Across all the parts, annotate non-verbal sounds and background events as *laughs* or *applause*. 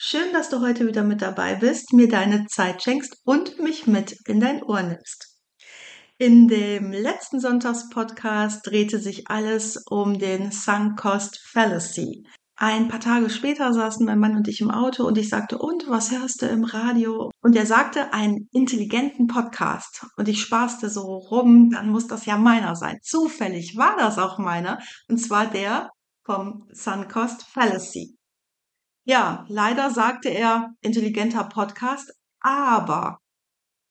Schön, dass du heute wieder mit dabei bist, mir deine Zeit schenkst und mich mit in dein Ohr nimmst. In dem letzten Sonntagspodcast drehte sich alles um den Sunk Cost Fallacy. Ein paar Tage später saßen mein Mann und ich im Auto und ich sagte, und was hörst du im Radio? Und er sagte, einen intelligenten Podcast. Und ich spaßte so rum, dann muss das ja meiner sein. Zufällig war das auch meiner. Und zwar der vom Suncoast Fallacy. Ja, leider sagte er intelligenter Podcast, aber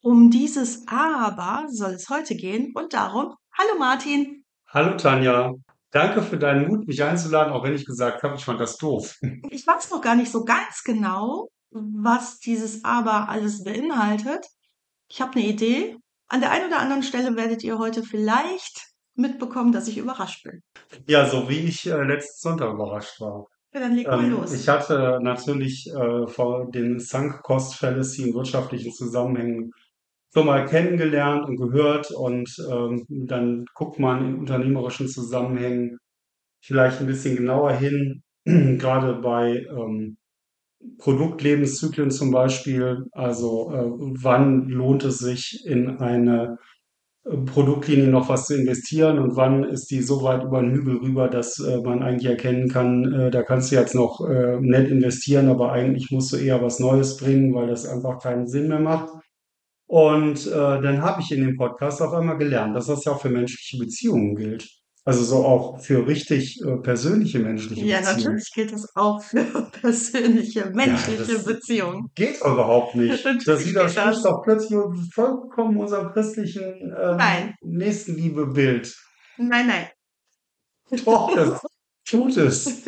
um dieses Aber soll es heute gehen und darum, hallo Martin. Hallo Tanja, danke für deinen Mut, mich einzuladen, auch wenn ich gesagt habe, ich fand das doof. *laughs* Ich weiß noch gar nicht so ganz genau, was dieses Aber alles beinhaltet. Ich habe eine Idee. An der einen oder anderen Stelle werdet ihr heute vielleicht mitbekommen, dass ich überrascht bin. Ja, so wie ich äh, letzten Sonntag überrascht war. Ja, dann leg mal Ähm, los. ich hatte natürlich äh, vor den Sunk-Cost-Fallacy in wirtschaftlichen Zusammenhängen schon mal kennengelernt und gehört und ähm, dann guckt man in unternehmerischen Zusammenhängen vielleicht ein bisschen genauer hin, *clears throat* gerade bei ähm, Produktlebenszyklen zum Beispiel. Also äh, wann lohnt es sich in eine Produktlinie noch was zu investieren und wann ist die so weit über den Hügel rüber, dass äh, man eigentlich erkennen kann, äh, da kannst du jetzt noch äh, nett investieren, aber eigentlich musst du eher was Neues bringen, weil das einfach keinen Sinn mehr macht. Und äh, dann habe ich in dem Podcast auf einmal gelernt, dass das ja auch für menschliche Beziehungen gilt. Also so auch für richtig äh, persönliche menschliche Ja, Beziehungen. natürlich gilt das auch für *laughs* persönliche, Ja, menschliche das Beziehungen. geht überhaupt nicht. *laughs* Das widerspricht doch plötzlich vollkommen unserem christlichen ähm. Nächstenliebe-Bild. Nein, nein. Doch, das *laughs* tut es.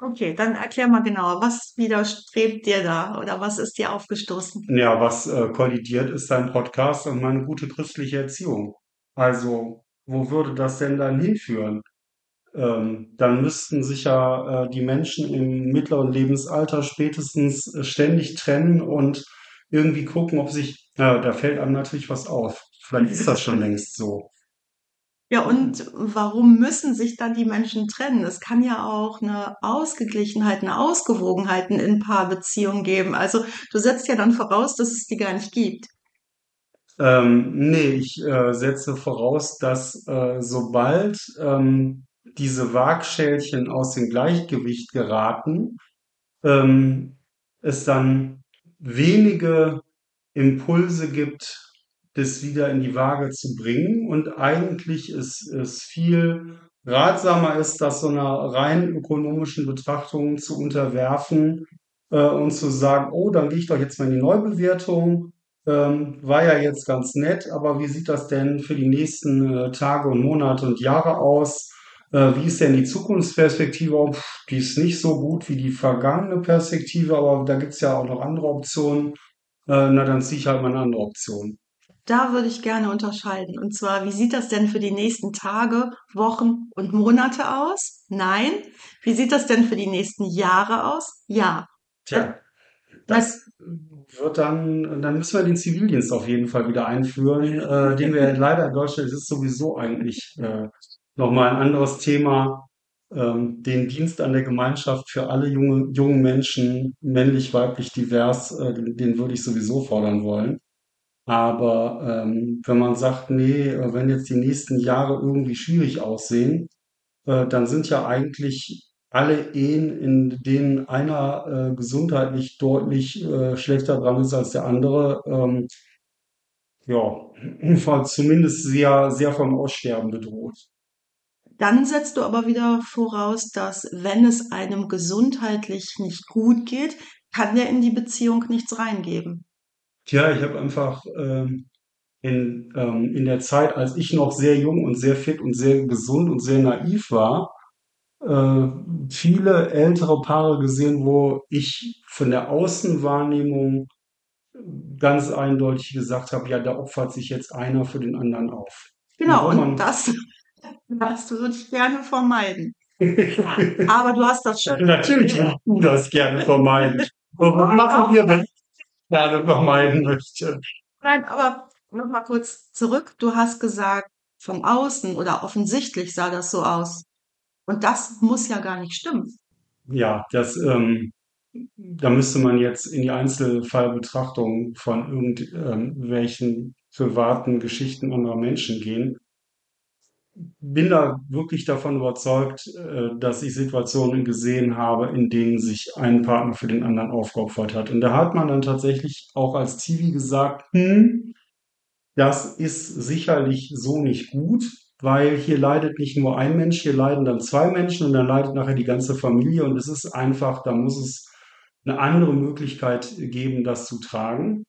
Okay, dann erklär mal genauer, was widerstrebt dir da oder was ist dir aufgestoßen? Ja, was äh, kollidiert, ist dein Podcast und meine gute christliche Erziehung. Also, wo würde das denn dann hinführen? Ähm, dann müssten sich ja äh, die Menschen im mittleren Lebensalter spätestens äh, ständig trennen und irgendwie gucken, ob sich, ja, da fällt einem natürlich was auf. Vielleicht ist das schon längst so. Ja, und warum müssen sich dann die Menschen trennen? Es kann ja auch eine Ausgeglichenheit, eine Ausgewogenheit in Paarbeziehungen geben. Also du setzt ja dann voraus, dass es die gar nicht gibt. Ähm, nee, ich äh, setze voraus, dass äh, sobald ähm, diese Waagschälchen aus dem Gleichgewicht geraten, ähm, es dann wenige Impulse gibt, das wieder in die Waage zu bringen. Und eigentlich ist es viel ratsamer ist, das so einer rein ökonomischen Betrachtung zu unterwerfen äh, und zu sagen, oh, dann gehe ich doch jetzt mal in die Neubewertung. Ähm, war ja jetzt ganz nett, aber wie sieht das denn für die nächsten äh, Tage und Monate und Jahre aus? Äh, wie ist denn die Zukunftsperspektive? Oh, pff, die ist nicht so gut wie die vergangene Perspektive, aber da gibt's ja auch noch andere Optionen. Äh, na, dann ziehe ich halt mal eine andere Option. Da würde ich gerne unterscheiden. Und zwar, wie sieht das denn für die nächsten Tage, Wochen und Monate aus? Nein. Wie sieht das denn für die nächsten Jahre aus? Ja. Tja, das wird dann, dann müssen wir den Zivildienst auf jeden Fall wieder einführen, äh, den wir leider in Deutschland, das ist sowieso eigentlich äh, nochmal ein anderes Thema, ähm, den Dienst an der Gemeinschaft für alle junge, jungen Menschen, männlich, weiblich, divers, äh, den, würde ich sowieso fordern wollen. Aber ähm, wenn man sagt, nee, äh, wenn jetzt die nächsten Jahre irgendwie schwierig aussehen, äh, dann sind ja eigentlich alle Ehen, in denen einer äh, gesundheitlich deutlich äh, schlechter dran ist als der andere, ähm, ja, *clears throat* zumindest sehr, sehr vom Aussterben bedroht. Dann setzt du aber wieder voraus, dass wenn es einem gesundheitlich nicht gut geht, kann der in die Beziehung nichts reingeben. Tja, ich habe einfach ähm, in, ähm, in der Zeit, als ich noch sehr jung und sehr fit und sehr gesund und sehr naiv war, äh, viele ältere Paare gesehen, wo ich von der Außenwahrnehmung ganz eindeutig gesagt habe, ja, da opfert sich jetzt einer für den anderen auf. Genau, und das, das würde ich gerne vermeiden. *laughs* Aber du hast das schon. Natürlich würdest du das gerne vermeiden. *laughs* Was machen wir, wenn ich gerne vermeiden möchte? Nein, aber nochmal kurz zurück. Du hast gesagt, vom Außen oder offensichtlich sah das so aus. Und das muss ja gar nicht stimmen. Ja, das, ähm, da müsste man jetzt in die Einzelfallbetrachtung von irgendwelchen privaten Geschichten anderer Menschen gehen. Bin da wirklich davon überzeugt, äh, dass ich Situationen gesehen habe, in denen sich ein Partner für den anderen aufgeopfert hat. Und da hat man dann tatsächlich auch als Zivi gesagt, hm, das ist sicherlich so nicht gut, weil hier leidet nicht nur ein Mensch, hier leiden dann zwei Menschen und dann leidet nachher die ganze Familie und es ist einfach, da muss es eine andere Möglichkeit geben, das zu tragen.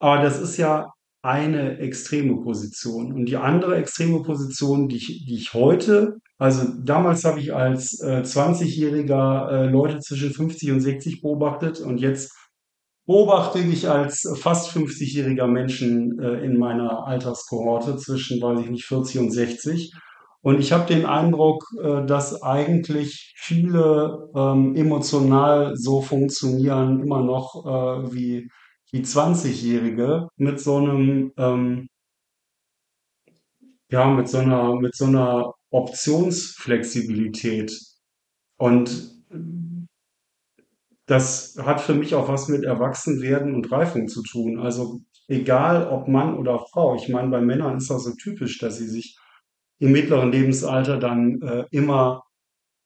Aber das ist ja eine extreme Position. Und die andere extreme Position, die ich, die ich heute, also damals habe ich als äh, 20-Jähriger äh, Leute zwischen 50 und 60 beobachtet und jetzt beobachte ich als fast 50-jähriger Menschen äh, in meiner Alterskohorte zwischen, weiß ich nicht, 40 und 60. Und ich habe den Eindruck, äh, dass eigentlich viele ähm, emotional so funktionieren, immer noch äh, wie, wie 20-Jährige mit so einem, ähm, ja, mit so einer, mit so einer Optionsflexibilität. Und das hat für mich auch was mit Erwachsenwerden und Reifung zu tun. Also egal ob Mann oder Frau. Ich meine, bei Männern ist das so typisch, dass sie sich im mittleren Lebensalter dann äh, immer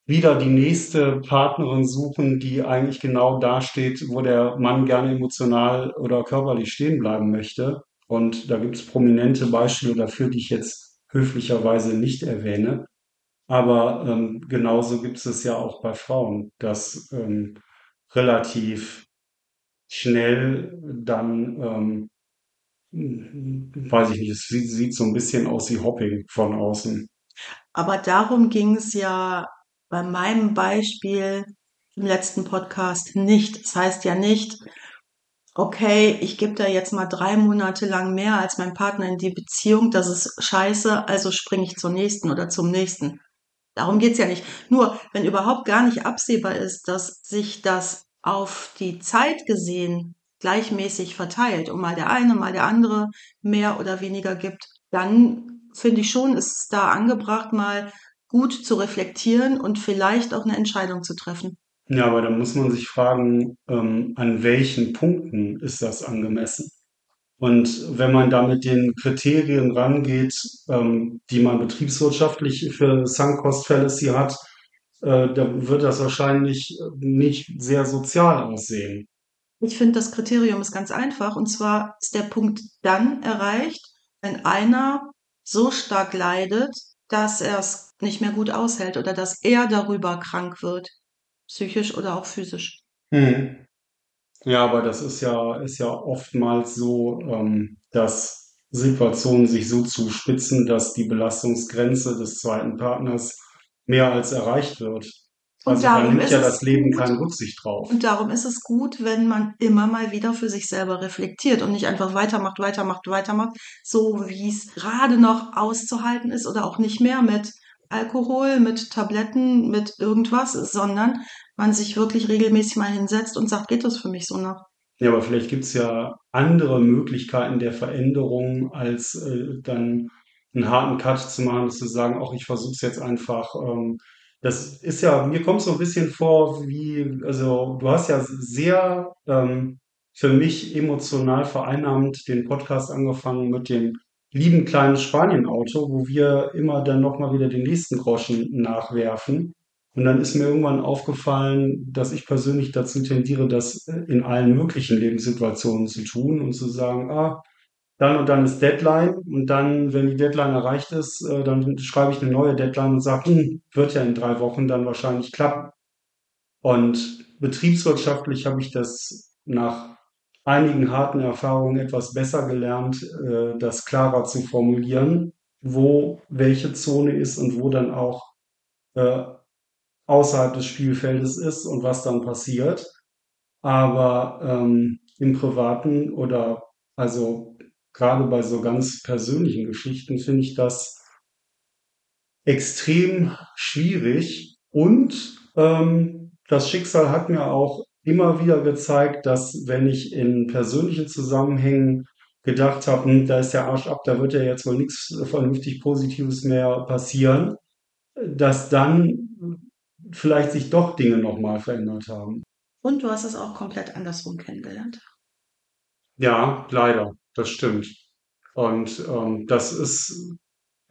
wieder die nächste Partnerin suchen, die eigentlich genau da steht, wo der Mann gerne emotional oder körperlich stehen bleiben möchte. Und da gibt es prominente Beispiele dafür, die ich jetzt höflicherweise nicht erwähne. Aber ähm, genauso gibt es ja auch bei Frauen, dass ähm, relativ schnell dann, ähm, weiß ich nicht, es sieht, sieht so ein bisschen aus wie Hopping von außen. Aber darum ging es ja bei meinem Beispiel im letzten Podcast nicht. Das heißt ja nicht, okay, ich gebe da jetzt mal drei Monate lang mehr als mein Partner in die Beziehung, das ist scheiße, also springe ich zur nächsten oder zum nächsten. Darum geht's ja nicht. Nur, wenn überhaupt gar nicht absehbar ist, dass sich das auf die Zeit gesehen gleichmäßig verteilt und mal der eine, mal der andere mehr oder weniger gibt, dann finde ich schon, ist es da angebracht, mal gut zu reflektieren und vielleicht auch eine Entscheidung zu treffen. Ja, aber da muss man sich fragen, ähm, an welchen Punkten ist das angemessen? Und wenn man da mit den Kriterien rangeht, ähm, die man betriebswirtschaftlich für Sunk Cost Fallacy hat, äh, da wird das wahrscheinlich nicht sehr sozial aussehen. Ich finde, das Kriterium ist ganz einfach. Und zwar ist der Punkt dann erreicht, wenn einer so stark leidet, dass er es nicht mehr gut aushält oder dass er darüber krank wird. Psychisch oder auch physisch. Hm. Ja, aber das ist ja, ist ja oftmals so, ähm, dass Situationen sich so zuspitzen, dass die Belastungsgrenze des zweiten Partners mehr als erreicht wird. Und also da nimmt ja das Leben gut, keine Rücksicht drauf. Und darum ist es gut, wenn man immer mal wieder für sich selber reflektiert und nicht einfach weitermacht, weitermacht, weitermacht, so wie es gerade noch auszuhalten ist oder auch nicht mehr mit Alkohol, mit Tabletten, mit irgendwas, sondern man sich wirklich regelmäßig mal hinsetzt und sagt, geht das für mich so noch? Ja, aber vielleicht gibt es ja andere Möglichkeiten der Veränderung, als äh, dann einen harten Cut zu machen, dass zu sagen, auch ich versuche es jetzt einfach. Ähm, das ist ja, mir kommt so ein bisschen vor, wie, also du hast ja sehr ähm, für mich emotional vereinnahmt den Podcast angefangen mit dem lieben kleinen Spanien-Auto, wo wir immer dann nochmal wieder den nächsten Groschen nachwerfen. Und dann ist mir irgendwann aufgefallen, dass ich persönlich dazu tendiere, das in allen möglichen Lebenssituationen zu tun und zu sagen, ah, dann und dann ist Deadline und dann, wenn die Deadline erreicht ist, äh, dann schreibe ich eine neue Deadline und sage, hm, wird ja in drei Wochen dann wahrscheinlich klappen. Und betriebswirtschaftlich habe ich das nach einigen harten Erfahrungen etwas besser gelernt, äh, das klarer zu formulieren, wo welche Zone ist und wo dann auch äh, außerhalb des Spielfeldes ist und was dann passiert. Aber ähm, im Privaten oder also gerade bei so ganz persönlichen Geschichten finde ich das extrem schwierig und ähm, das Schicksal hat mir auch immer wieder gezeigt, dass wenn ich in persönlichen Zusammenhängen gedacht habe, hm, da ist der Arsch ab, da wird ja jetzt wohl nichts vernünftig Positives mehr passieren, dass dann vielleicht sich doch Dinge nochmal verändert haben. Und du hast es auch komplett andersrum kennengelernt. Ja, leider, das stimmt. Und ähm, das ist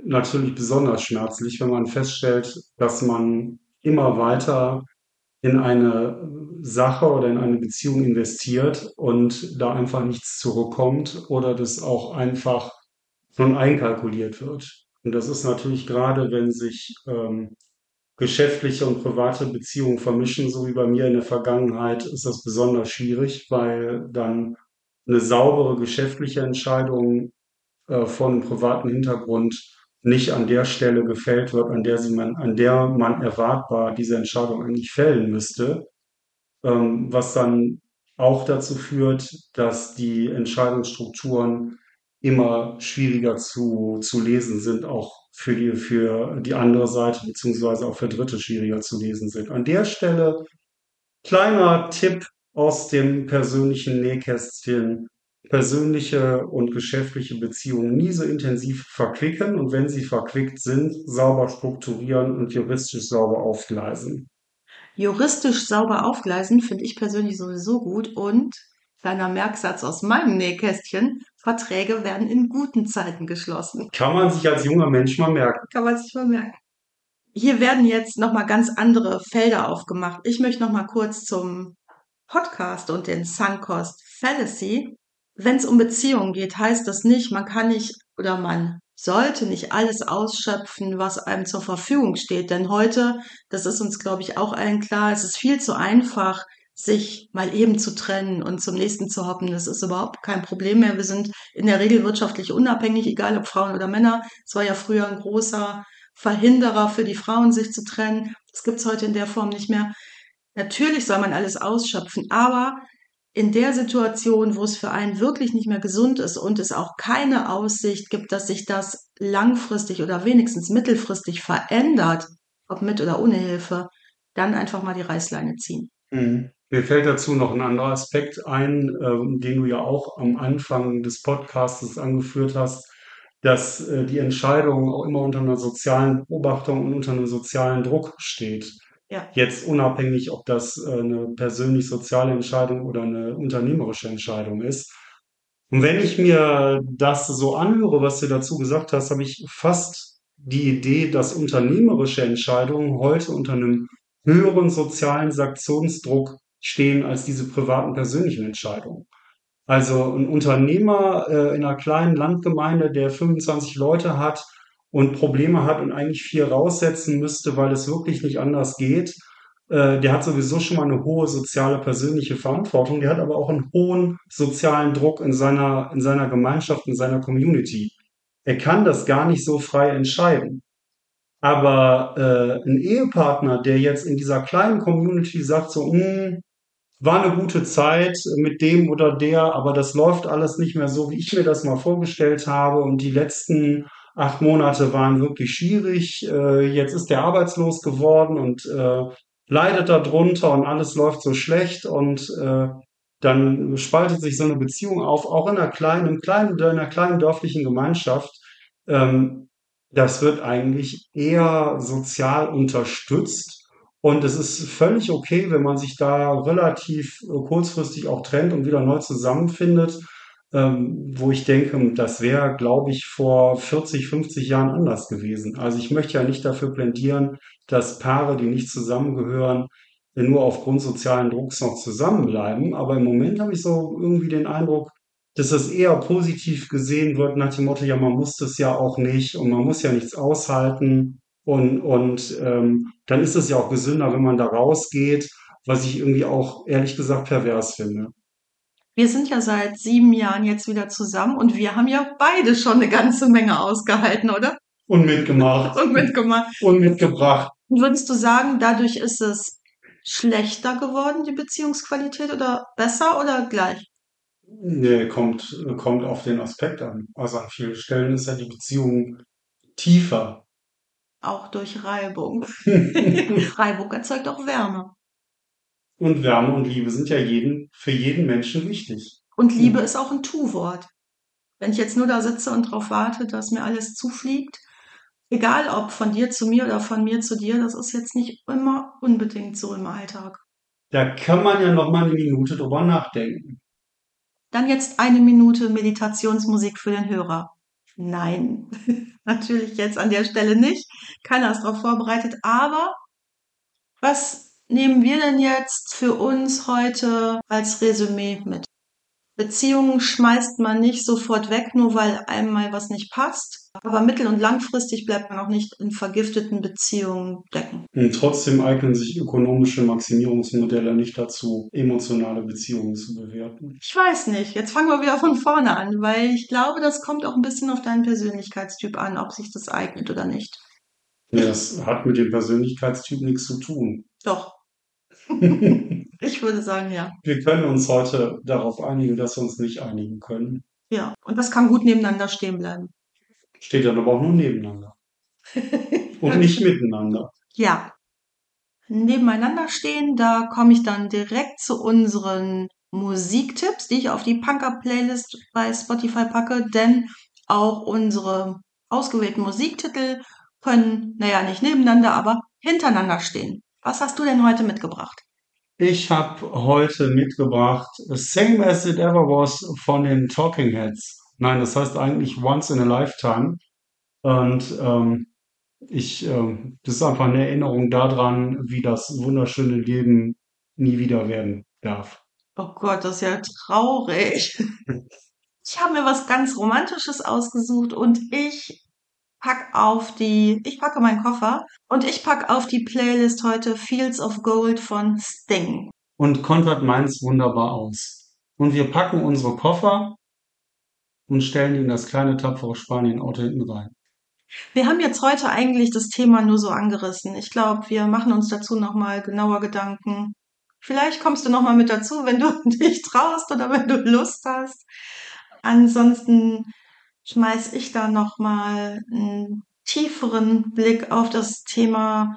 natürlich besonders schmerzlich, wenn man feststellt, dass man immer weiter in eine Sache oder in eine Beziehung investiert und da einfach nichts zurückkommt oder das auch einfach schon einkalkuliert wird. Und das ist natürlich gerade, wenn sich ähm, geschäftliche und private Beziehungen vermischen, so wie bei mir in der Vergangenheit, ist das besonders schwierig, weil dann eine saubere geschäftliche Entscheidung äh, von privaten Hintergrund nicht an der Stelle gefällt wird, an der sie man, an der man erwartbar diese Entscheidung eigentlich fällen müsste, ähm, was dann auch dazu führt, dass die Entscheidungsstrukturen immer schwieriger zu, zu lesen sind, auch für die, für die andere Seite, beziehungsweise auch für Dritte schwieriger zu lesen sind. An der Stelle kleiner Tipp aus dem persönlichen Nähkästchen persönliche und geschäftliche Beziehungen nie so intensiv verquicken und wenn sie verquickt sind, sauber strukturieren und juristisch sauber aufgleisen. Juristisch sauber aufgleisen finde ich persönlich sowieso gut und kleiner Merksatz aus meinem Nähkästchen, Verträge werden in guten Zeiten geschlossen. Kann man sich als junger Mensch mal merken. Kann man sich mal merken. Hier werden jetzt nochmal ganz andere Felder aufgemacht. Ich möchte nochmal kurz zum Podcast und den Suncost Fallacy wenn es um Beziehungen geht, heißt das nicht, man kann nicht oder man sollte nicht alles ausschöpfen, was einem zur Verfügung steht. Denn heute, das ist uns, glaube ich, auch allen klar, es ist viel zu einfach, sich mal eben zu trennen und zum nächsten zu hoppen. Das ist überhaupt kein Problem mehr. Wir sind in der Regel wirtschaftlich unabhängig, egal ob Frauen oder Männer. Es war ja früher ein großer Verhinderer für die Frauen, sich zu trennen. Das gibt's heute in der Form nicht mehr. Natürlich soll man alles ausschöpfen, aber in der Situation, wo es für einen wirklich nicht mehr gesund ist und es auch keine Aussicht gibt, dass sich das langfristig oder wenigstens mittelfristig verändert, ob mit oder ohne Hilfe, dann einfach mal die Reißleine ziehen. Mhm. Mir fällt dazu noch ein anderer Aspekt ein, äh, den du ja auch am Anfang des Podcasts angeführt hast, dass äh, die Entscheidung auch immer unter einer sozialen Beobachtung und unter einem sozialen Druck steht. Ja. Jetzt unabhängig, ob das äh, eine persönlich-soziale Entscheidung oder eine unternehmerische Entscheidung ist. Und wenn ich mir das so anhöre, was du dazu gesagt hast, habe ich fast die Idee, dass unternehmerische Entscheidungen heute unter einem höheren sozialen Sanktionsdruck stehen als diese privaten persönlichen Entscheidungen. Also ein Unternehmer äh, in einer kleinen Landgemeinde, der 25 Leute hat, und Probleme hat und eigentlich viel raussetzen müsste, weil es wirklich nicht anders geht, äh, der hat sowieso schon mal eine hohe soziale persönliche Verantwortung, der hat aber auch einen hohen sozialen Druck in seiner, in seiner Gemeinschaft, in seiner Community. Er kann das gar nicht so frei entscheiden. Aber äh, ein Ehepartner, der jetzt in dieser kleinen Community sagt, so, mh, hm, war eine gute Zeit mit dem oder der, aber das läuft alles nicht mehr so, wie ich mir das mal vorgestellt habe. Und die letzten acht Monate waren wirklich schwierig. Äh, jetzt ist der arbeitslos geworden und äh, leidet darunter und alles läuft so schlecht und äh, dann spaltet sich so eine Beziehung auf, auch in einer kleinen, kleinen, in einer kleinen dörflichen Gemeinschaft. Ähm, das wird eigentlich eher sozial unterstützt. Und es ist völlig okay, wenn man sich da relativ kurzfristig auch trennt und wieder neu zusammenfindet ähm, wo ich denke, das wäre, glaube ich, vor 40, 50 Jahren anders gewesen. Also ich möchte ja nicht dafür plädieren, dass Paare, die nicht zusammengehören, nur aufgrund sozialen Drucks noch zusammenbleiben. Aber im Moment habe ich so irgendwie den Eindruck, dass das eher positiv gesehen wird nach dem Motto, ja, man muss das ja auch nicht und man muss ja nichts aushalten. Und, und ähm, dann ist es ja auch gesünder, wenn man da rausgeht, was ich irgendwie auch ehrlich gesagt pervers finde. Wir sind ja seit sieben Jahren jetzt wieder zusammen und wir haben ja beide schon eine ganze Menge ausgehalten, oder? Und mitgemacht. und mitgemacht. Und mitgebracht. Würdest du sagen, dadurch ist es schlechter geworden, die Beziehungsqualität, oder besser oder gleich? Nee, kommt, kommt auf den Aspekt an. Also an vielen Stellen ist ja die Beziehung tiefer. Auch durch Reibung. *laughs* Reibung erzeugt auch Wärme. Und Wärme und Liebe sind ja jeden, für jeden Menschen wichtig. Und Liebe ist auch ein Tu-Wort. Wenn ich jetzt nur da sitze und darauf warte, dass mir alles zufliegt, egal ob von dir zu mir oder von mir zu dir, das ist jetzt nicht immer unbedingt so im Alltag. Da kann man ja noch mal eine Minute drüber nachdenken. Dann jetzt eine Minute Meditationsmusik für den Hörer. Nein, *laughs* natürlich jetzt an der Stelle nicht. Keiner ist darauf vorbereitet. Aber was nehmen wir denn jetzt für uns heute als Resümee mit? Beziehungen schmeißt man nicht sofort weg, nur weil einem mal was nicht passt. Aber mittel- und langfristig bleibt man auch nicht in vergifteten Beziehungen decken. Und trotzdem eignen sich ökonomische Maximierungsmodelle nicht dazu, emotionale Beziehungen zu bewerten. Ich weiß nicht. Jetzt fangen wir wieder von vorne an, weil ich glaube, das kommt auch ein bisschen auf deinen Persönlichkeitstyp an, ob sich das eignet oder nicht. Ja, das hat mit dem Persönlichkeitstyp nichts zu tun. Doch. Ich würde sagen, ja. Wir können uns heute darauf einigen, dass wir uns nicht einigen können. Ja. Und das kann gut nebeneinander stehen bleiben. Steht dann aber auch nur nebeneinander. *laughs* Und nicht miteinander. Ja. Nebeneinander stehen, da komme ich dann direkt zu unseren Musiktipps, die ich auf die Punker-Playlist bei Spotify packe, denn auch unsere ausgewählten Musiktitel können, naja, nicht nebeneinander, aber hintereinander stehen. Was hast du denn heute mitgebracht? Ich habe heute mitgebracht Same as it ever was von den Talking Heads. Nein, das heißt eigentlich Once in a Lifetime. Und ähm, ich, ähm, das ist einfach eine Erinnerung daran, wie das wunderschöne Leben nie wieder werden darf. Oh Gott, das ist ja traurig. *laughs* Ich habe mir was ganz Romantisches ausgesucht und ich pack auf die, ich packe meinen Koffer und ich pack auf die Playlist heute Fields of Gold von Sting. Und Konrad meint's wunderbar aus. Und wir packen unsere Koffer und stellen die in das kleine tapfere Spanien-Auto hinten rein. Wir haben jetzt heute eigentlich das Thema nur so angerissen. Ich glaube, wir machen uns dazu nochmal genauer Gedanken. Vielleicht kommst du nochmal mit dazu, wenn du *laughs* dich traust oder wenn du Lust hast. Ansonsten schmeiß ich da nochmal einen tieferen Blick auf das Thema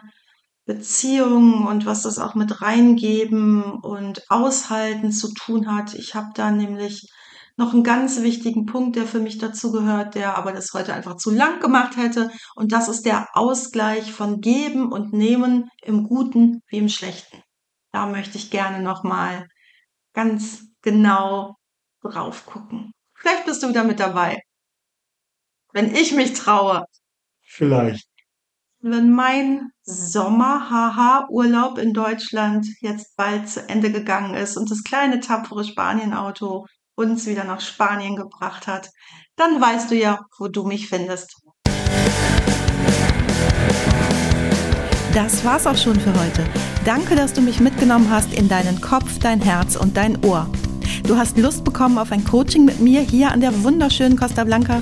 Beziehungen und was das auch mit reingeben und aushalten zu tun hat. Ich habe da nämlich noch einen ganz wichtigen Punkt, der für mich dazu gehört, der aber das heute einfach zu lang gemacht hätte. Und das ist der Ausgleich von Geben und Nehmen im Guten wie im Schlechten. Da möchte ich gerne nochmal ganz genau drauf gucken. Vielleicht bist du wieder mit dabei. Wenn ich mich traue. Vielleicht. Wenn mein Sommer-Haha-Urlaub in Deutschland jetzt bald zu Ende gegangen ist und das kleine tapfere Spanienauto uns wieder nach Spanien gebracht hat, dann weißt du ja, wo du mich findest. Das war's auch schon für heute. Danke, dass du mich mitgenommen hast in deinen Kopf, dein Herz und dein Ohr. Du hast Lust bekommen auf ein Coaching mit mir hier an der wunderschönen Costa Blanca?